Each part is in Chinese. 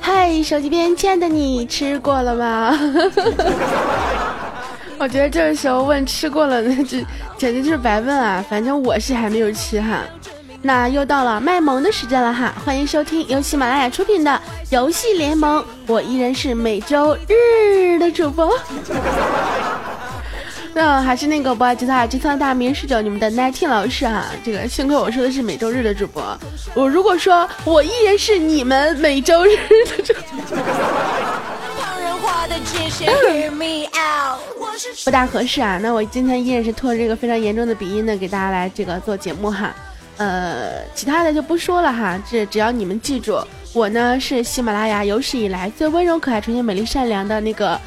嗨，手机边亲爱的你吃过了吗？我觉得这个时候问吃过了，那这简直就是白问啊！反正我是还没有吃哈。那又到了卖萌的时间了哈，欢迎收听由喜马拉雅出品的游戏联盟，我依然是每周日的主播。那还是那个不爱吉他，吉他大名十九，你们的 nineteen 老师哈。这个幸亏我说的是每周日的主播，我如果说我依然是你们每周日的主播，不大合适啊。那我今天依然是拖着这个非常严重的鼻音呢，给大家来这个做节目哈。呃，其他的就不说了哈，这只要你们记住，我呢是喜马拉雅有史以来最温柔、可爱、纯洁、美丽、善良的那个。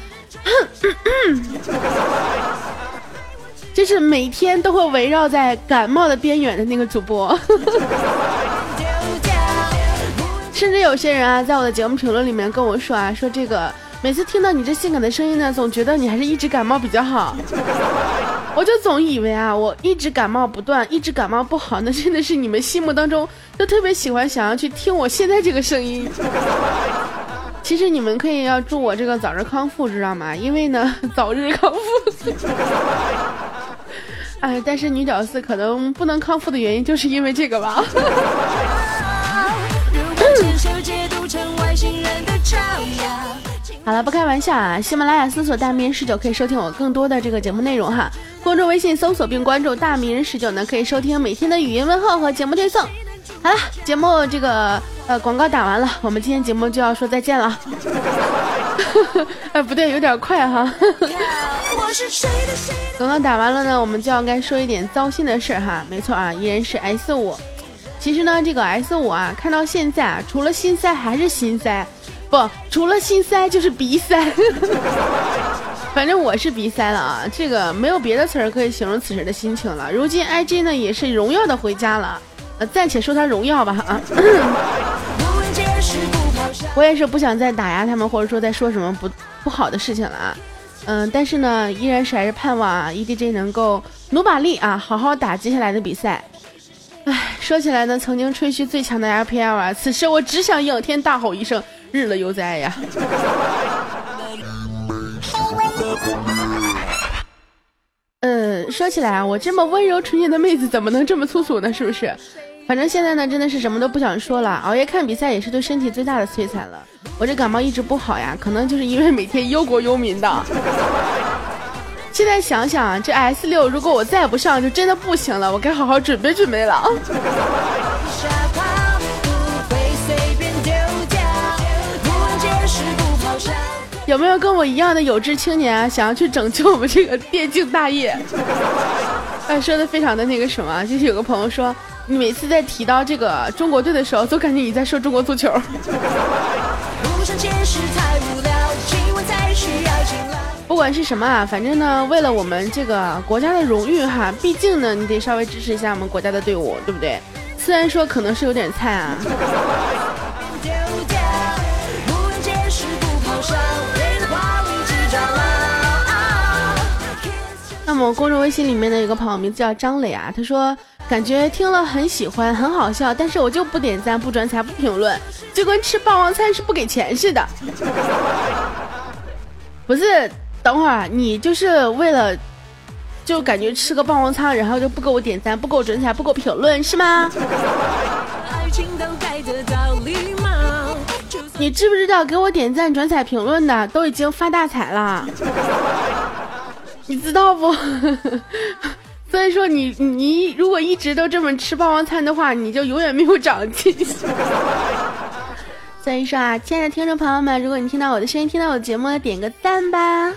就是每天都会围绕在感冒的边缘的那个主播，甚至有些人啊，在我的节目评论里面跟我说啊，说这个每次听到你这性感的声音呢，总觉得你还是一直感冒比较好。我就总以为啊，我一直感冒不断，一直感冒不好，那 真的是你们心目当中都特别喜欢想要去听我现在这个声音。其实你们可以要祝我这个早日康复，知道吗？因为呢，早日康复。哎，但是女屌丝可能不能康复的原因，就是因为这个吧。好了，不开玩笑啊！喜马拉雅搜索“大名人十九”可以收听我更多的这个节目内容哈。公众微信搜索并关注“大名人十九”呢，可以收听每天的语音问候和节目推送。好了，节目这个呃广告打完了，我们今天节目就要说再见了。哎，不对，有点快哈。刚刚打完了呢，我们就要该说一点糟心的事儿哈。没错啊，依然是 S 五。其实呢，这个 S 五啊，看到现在啊，除了心塞还是心塞，不，除了心塞就是鼻塞。反正我是鼻塞了啊，这个没有别的词儿可以形容此时的心情了。如今 IG 呢也是荣耀的回家了，呃，暂且说他荣耀吧啊。我也是不想再打压他们，或者说再说什么不不好的事情了啊，嗯，但是呢，依然是还是盼望啊，EDG 能够努把力啊，好好打接下来的比赛。唉，说起来呢，曾经吹嘘最强的 LPL 啊，此时我只想仰天大吼一声：日了悠哉呀！嗯，说起来啊，我这么温柔纯洁的妹子怎么能这么粗俗呢？是不是？反正现在呢，真的是什么都不想说了。熬夜看比赛也是对身体最大的摧残了。我这感冒一直不好呀，可能就是因为每天忧国忧民的。现在想想，这 S 六如果我再不上，就真的不行了。我该好好准备准备了。有没有跟我一样的有志青年啊？想要去拯救我们这个电竞大业？哎，说的非常的那个什么，就是有个朋友说。你每次在提到这个中国队的时候，都感觉你在说中国足球。不管是什么啊，反正呢，为了我们这个国家的荣誉哈，毕竟呢，你得稍微支持一下我们国家的队伍，对不对？虽然说可能是有点菜啊。那么公众微信里面的一个朋友名字叫张磊啊，他说。感觉听了很喜欢，很好笑，但是我就不点赞、不转采、不评论，就跟吃霸王餐是不给钱似的。不是，等会儿你就是为了，就感觉吃个霸王餐，然后就不给我点赞、不给我转采、不给我评论，是吗？你知不知道给我点赞、转采、评论的都已经发大财了？你知道不？所以说你你如果一直都这么吃霸王餐的话，你就永远没有长进。所以说啊，亲爱的听众朋友们，如果你听到我的声音，听到我的节目，点个赞吧。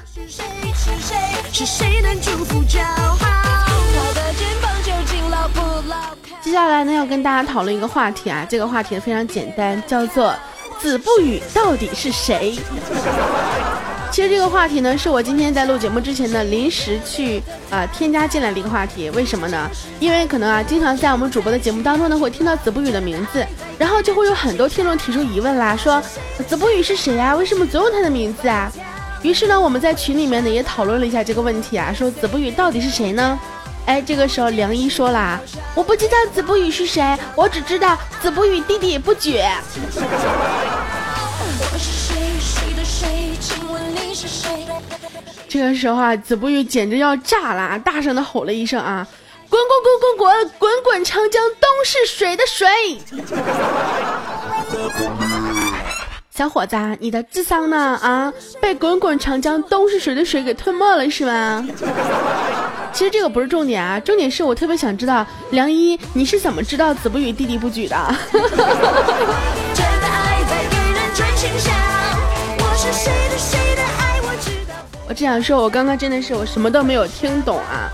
接下来呢，要跟大家讨论一个话题啊，这个话题非常简单，叫做子不语到底是谁？其实这个话题呢，是我今天在录节目之前呢，临时去呃添加进来的一个话题。为什么呢？因为可能啊，经常在我们主播的节目当中呢，会听到子不语的名字，然后就会有很多听众提出疑问啦，说子不语是谁呀？为什么总有他的名字啊？于是呢，我们在群里面呢也讨论了一下这个问题啊，说子不语到底是谁呢？哎，这个时候梁一说啦：“我不知道子不语是谁，我只知道子不语弟弟不举。” 这个时候啊，子不语简直要炸了，大声的吼了一声啊：“滚滚滚滚滚，滚滚长江东逝水的水！” 小伙子，你的智商呢？啊，被滚滚长江东逝水的水给吞没了是吗？其实这个不是重点啊，重点是我特别想知道梁一你是怎么知道子不语弟弟不举的？真的爱在与人我是谁的谁只想说，我刚刚真的是我什么都没有听懂啊。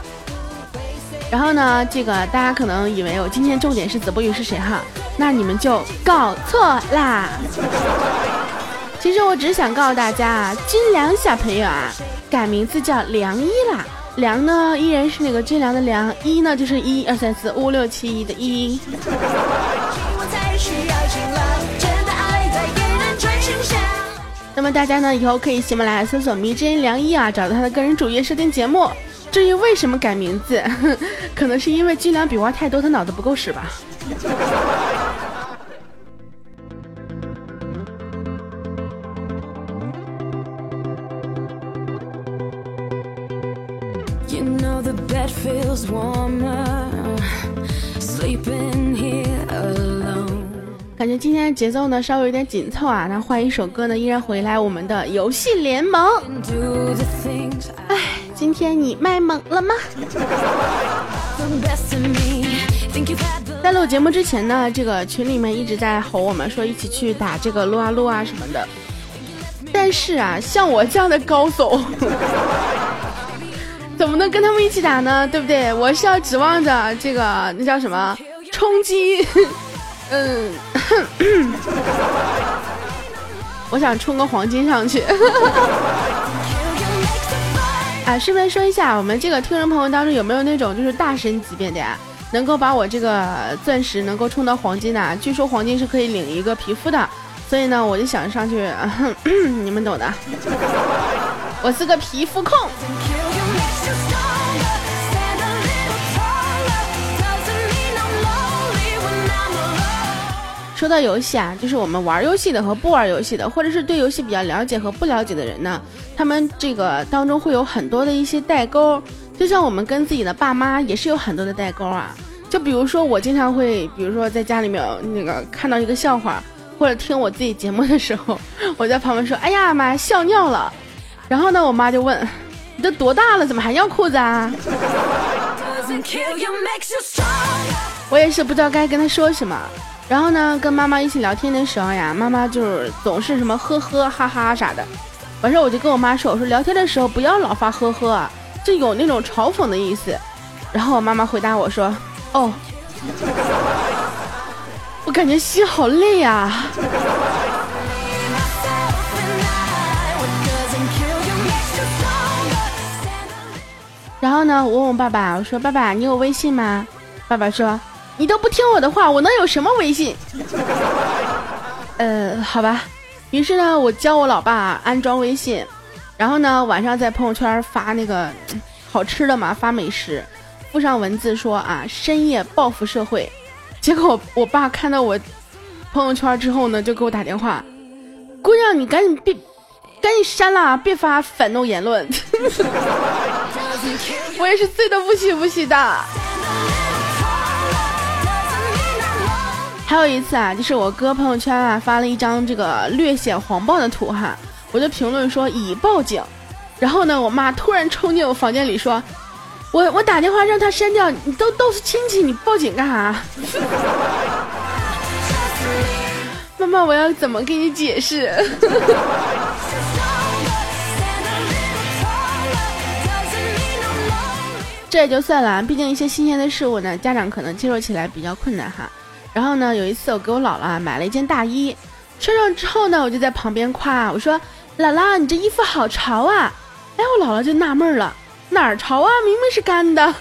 然后呢，这个大家可能以为我今天重点是子不语是谁哈，那你们就搞错啦。其实我只想告诉大家啊，军良小朋友啊，改名字叫梁一啦。梁呢依然是那个军良的梁，一呢就是一二三四五六七一的一。那么大家呢以后可以喜马拉雅搜索迷之音梁一啊，找到他的个人主页收听节目。至于为什么改名字，可能是因为军粮笔画太多，他脑子不够使吧。You know the bed feels warmer. 感觉今天节奏呢稍微有点紧凑啊，那换一首歌呢依然回来我们的游戏联盟。哎。今天你卖萌了吗？在录节目之前呢，这个群里面一直在吼我们说一起去打这个撸啊撸啊什么的。但是啊，像我这样的高手，怎么能跟他们一起打呢？对不对？我是要指望着这个那叫什么冲击？嗯，我想充个黄金上去。啊，顺便说一下，我们这个听众朋友当中有没有那种就是大神级别的呀，能够把我这个钻石能够冲到黄金的？据说黄金是可以领一个皮肤的，所以呢，我就想上去，你们懂的。我是个皮肤控。说到游戏啊，就是我们玩游戏的和不玩游戏的，或者是对游戏比较了解和不了解的人呢，他们这个当中会有很多的一些代沟。就像我们跟自己的爸妈也是有很多的代沟啊。就比如说我经常会，比如说在家里面那个看到一个笑话，或者听我自己节目的时候，我在旁边说：“哎呀妈，笑尿了。”然后呢，我妈就问：“你都多大了，怎么还尿裤子啊？”我也是不知道该跟他说什么。然后呢，跟妈妈一起聊天的时候呀，妈妈就是总是什么呵呵哈哈啥的。完事儿我就跟我妈说：“我说聊天的时候不要老发呵呵啊，就有那种嘲讽的意思。”然后我妈妈回答我说：“哦。”我感觉心好累呀。然后呢，我问我爸爸：“我说爸爸，你有微信吗？”爸爸说。你都不听我的话，我能有什么微信？呃，好吧。于是呢，我教我老爸安装微信，然后呢，晚上在朋友圈发那个好吃的嘛，发美食，附上文字说啊，深夜报复社会。结果我爸看到我朋友圈之后呢，就给我打电话，姑娘，你赶紧别，赶紧删了，别发反动言论。我也是醉的不行不行的。还有一次啊，就是我哥朋友圈啊发了一张这个略显黄暴的图哈，我就评论说已报警，然后呢，我妈突然冲进我房间里说，我我打电话让他删掉，你都都是亲戚，你报警干啥？妈妈，我要怎么给你解释？这也就算了，毕竟一些新鲜的事物呢，家长可能接受起来比较困难哈。然后呢，有一次我给我姥姥买了一件大衣，穿上之后呢，我就在旁边夸我说：“姥姥，你这衣服好潮啊！”哎，我姥姥就纳闷了，哪儿潮啊？明明是干的。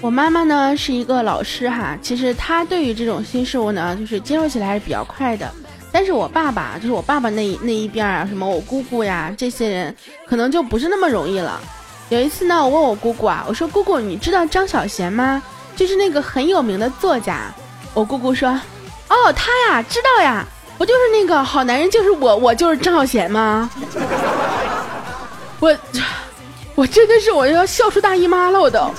我 我妈妈呢是一个老师哈，其实她对于这种新事物呢，就是接受起来还是比较快的。但是我爸爸，就是我爸爸那那一边啊，什么我姑姑呀，这些人可能就不是那么容易了。有一次呢，我问我姑姑啊，我说姑姑，你知道张小娴吗？就是那个很有名的作家。我姑姑说，哦，他呀，知道呀，不就是那个好男人就是我，我就是张小娴吗？我，我真的是我要笑出大姨妈了，我都。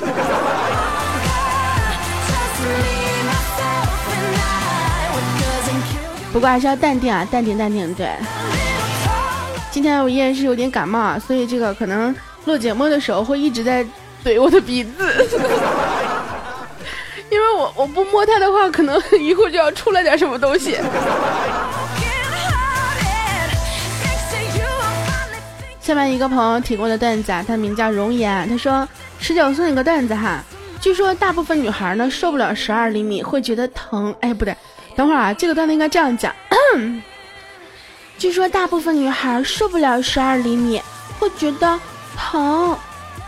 不过还是要淡定啊，淡定淡定。对，今天我依然是有点感冒，所以这个可能录节目的时候会一直在怼我的鼻子，因为我我不摸它的话，可能一会儿就要出来点什么东西。下面一个朋友提供的段子啊，他名叫容颜，他说十九送一个段子哈，据说大部分女孩呢受不了十二厘米，会觉得疼。哎，不对。等会儿啊，这个段子应该这样讲。据说大部分女孩受不了十二厘米，会觉得疼，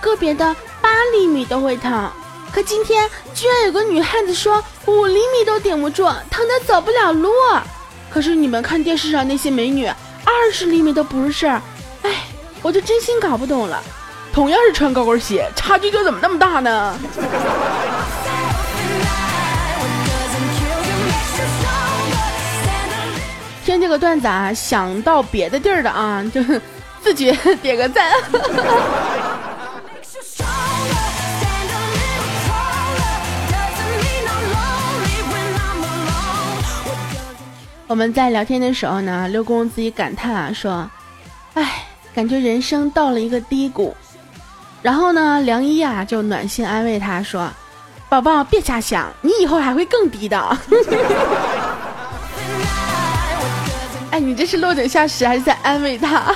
个别的八厘米都会疼。可今天居然有个女汉子说五厘米都顶不住，疼得走不了路。可是你们看电视上那些美女，二十厘米都不是事儿。哎，我就真心搞不懂了，同样是穿高跟鞋，差距就怎么那么大呢？听这个段子啊，想到别的地儿的啊，就自觉点个赞。我们在聊天的时候呢，六公自己感叹啊，说：“哎，感觉人生到了一个低谷。”然后呢，梁一啊就暖心安慰他说：“宝宝别瞎想，你以后还会更低的。”哎，你这是落井下石还是在安慰他？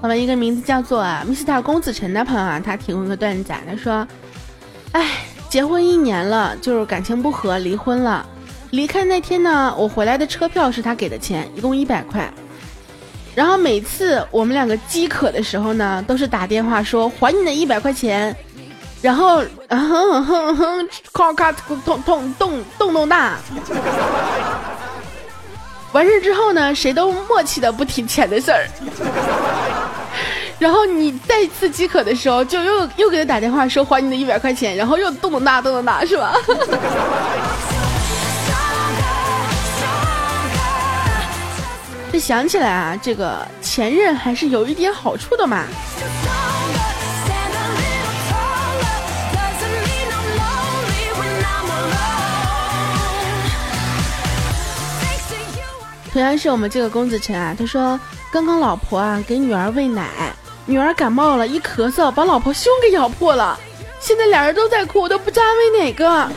我们一个名字叫做啊米斯塔公子晨的朋友啊，他提供个段子，他说：“哎，结婚一年了，就是感情不和，离婚了。离开那天呢，我回来的车票是他给的钱，一共一百块。”然后每次我们两个饥渴的时候呢，都是打电话说还你那一百块钱，然后哼哼哼哼，咔咔咚咚咚咚咚咚大。完事之后呢，谁都默契的不提钱的事儿。然后你再次饥渴的时候，就又又给他打电话说还你的一百块钱，然后又咚咚大咚咚大，是吧？这想起来啊，这个前任还是有一点好处的嘛。同样是我们这个公子晨啊，他说刚刚老婆啊给女儿喂奶，女儿感冒了，一咳嗽把老婆胸给咬破了，现在俩人都在哭，我都不知道安慰哪个。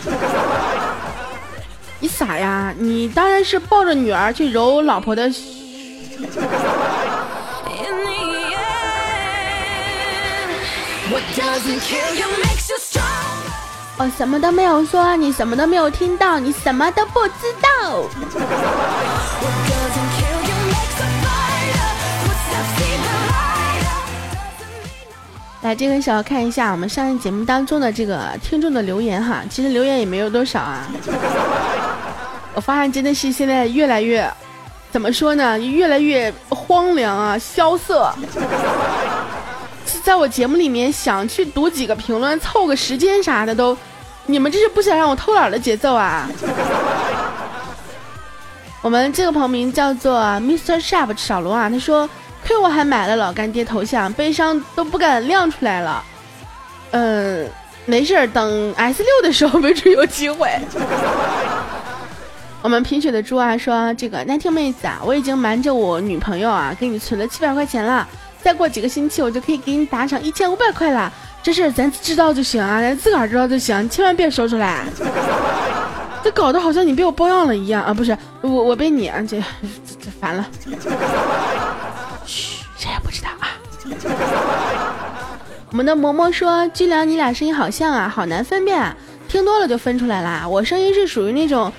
你傻呀？你当然是抱着女儿去揉老婆的。我什么都没有说，你什么都没有听到，你什么都不知道。来，这个时候看一下我们上一节目当中的这个听众的留言哈，其实留言也没有多少啊。我发现真的是现在越来越。怎么说呢？越来越荒凉啊，萧瑟。在我节目里面想去读几个评论，凑个时间啥的都，你们这是不想让我偷懒的节奏啊？我们这个朋友名叫做 Mr. Sharp 小龙啊，他说亏我还买了老干爹头像，悲伤都不敢亮出来了。嗯，没事，等 S 六的时候 没准有机会。我们贫血的猪啊说：“这个难听妹子啊，我已经瞒着我女朋友啊，给你存了七百块钱了。再过几个星期，我就可以给你打赏一千五百块了。这事咱知道就行啊，咱自个儿知道就行，千万别说出来。这搞得好像你被我包养了一样啊！不是我，我被你啊，这这烦了。嘘，谁也不知道啊。我们的嬷嬷说：居良，你俩声音好像啊，好难分辨啊，听多了就分出来啦。我声音是属于那种。”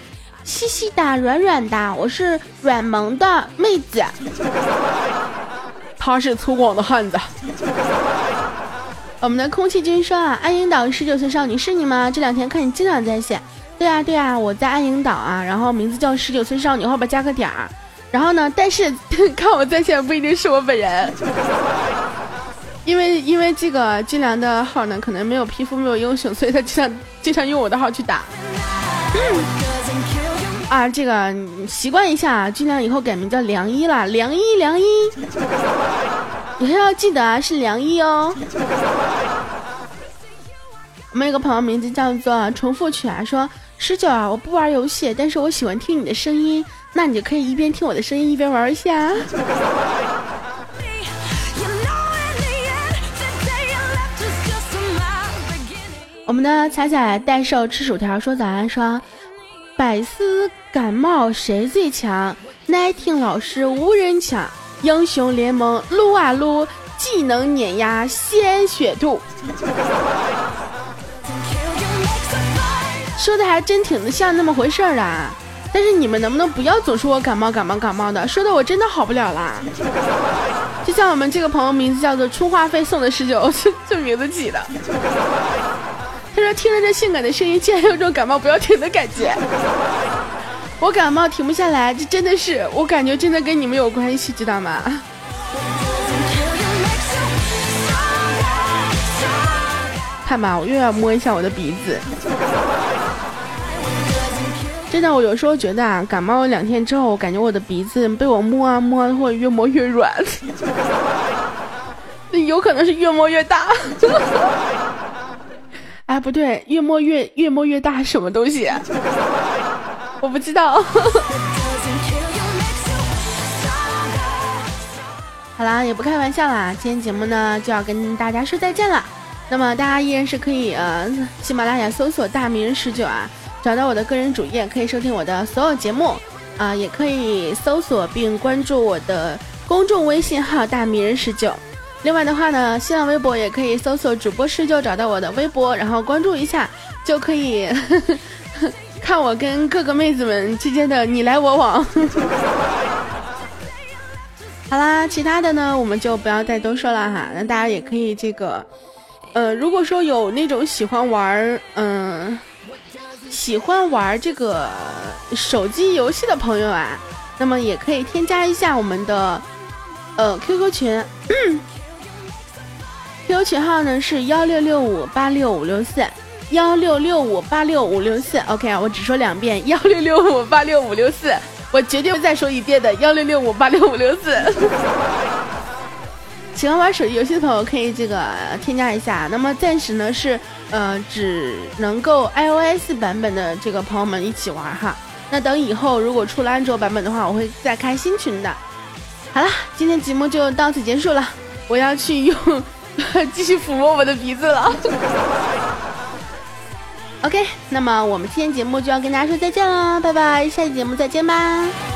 细细的、软软的，我是软萌的妹子。他是粗犷的汉子。我们的空气君说啊，安营岛十九岁少女是你吗？这两天看你经常在线。对啊对啊，我在安营岛啊，然后名字叫十九岁少女，后边加个点儿。然后呢，但是 看我在线不一定是我本人，因为因为这个军良的号呢，可能没有皮肤没有英雄，所以他经常经常用我的号去打。啊，这个习惯一下，尽量以后改名叫良一了，良一良一。以后要记得啊，是梁一哦。我们有个朋友名字叫做重复曲啊，说十九啊，我不玩游戏，但是我喜欢听你的声音，那你就可以一边听我的声音一边玩游戏啊。我们的彩彩代售吃薯条说早安说，百思感冒谁最强？？Nighting 老师无人抢。英雄联盟撸啊撸，技能碾压鲜血兔。说的还真挺像那么回事儿的，但是你们能不能不要总说我感冒感冒感冒的，说的我真的好不了啦。就像我们这个朋友名字叫做充话费送的十九，这名字起的。他说听着这性感的声音，竟然有种感冒不要停的感觉。我感冒停不下来，这真的是我感觉真的跟你们有关系，知道吗？看吧，我又要摸一下我的鼻子。真的，我有时候觉得啊，感冒两天之后，我感觉我的鼻子被我摸啊摸，或者越摸越软，那有可能是越摸越大。哎，不对，越摸越越摸越大，什么东西？我不知道。好啦，也不开玩笑啦，今天节目呢就要跟大家说再见了。那么大家依然是可以呃，喜马拉雅搜索“大名人十九”啊，找到我的个人主页，可以收听我的所有节目啊，也可以搜索并关注我的公众微信号“大名人十九”。另外的话呢，新浪微博也可以搜索主播十九，找到我的微博，然后关注一下就可以。看我跟各个妹子们之间的你来我往，好啦，其他的呢我们就不要再多说了哈。那大家也可以这个，呃，如果说有那种喜欢玩，嗯，喜欢玩这个手机游戏的朋友啊，那么也可以添加一下我们的呃 QQ 群，QQ 群号呢是幺六六五八六五六四。幺六六五八六五六四，OK 啊，我只说两遍，幺六六五八六五六四，我绝对会再说一遍的，幺六六五八六五六四。喜欢玩手机游戏的朋友可以这个添加一下，那么暂时呢是呃只能够 iOS 版本的这个朋友们一起玩哈，那等以后如果出了安卓版本的话，我会再开新群的。好了，今天节目就到此结束了，我要去用 继续抚摸我的鼻子了。OK，那么我们今天节目就要跟大家说再见了，拜拜，下期节目再见吧。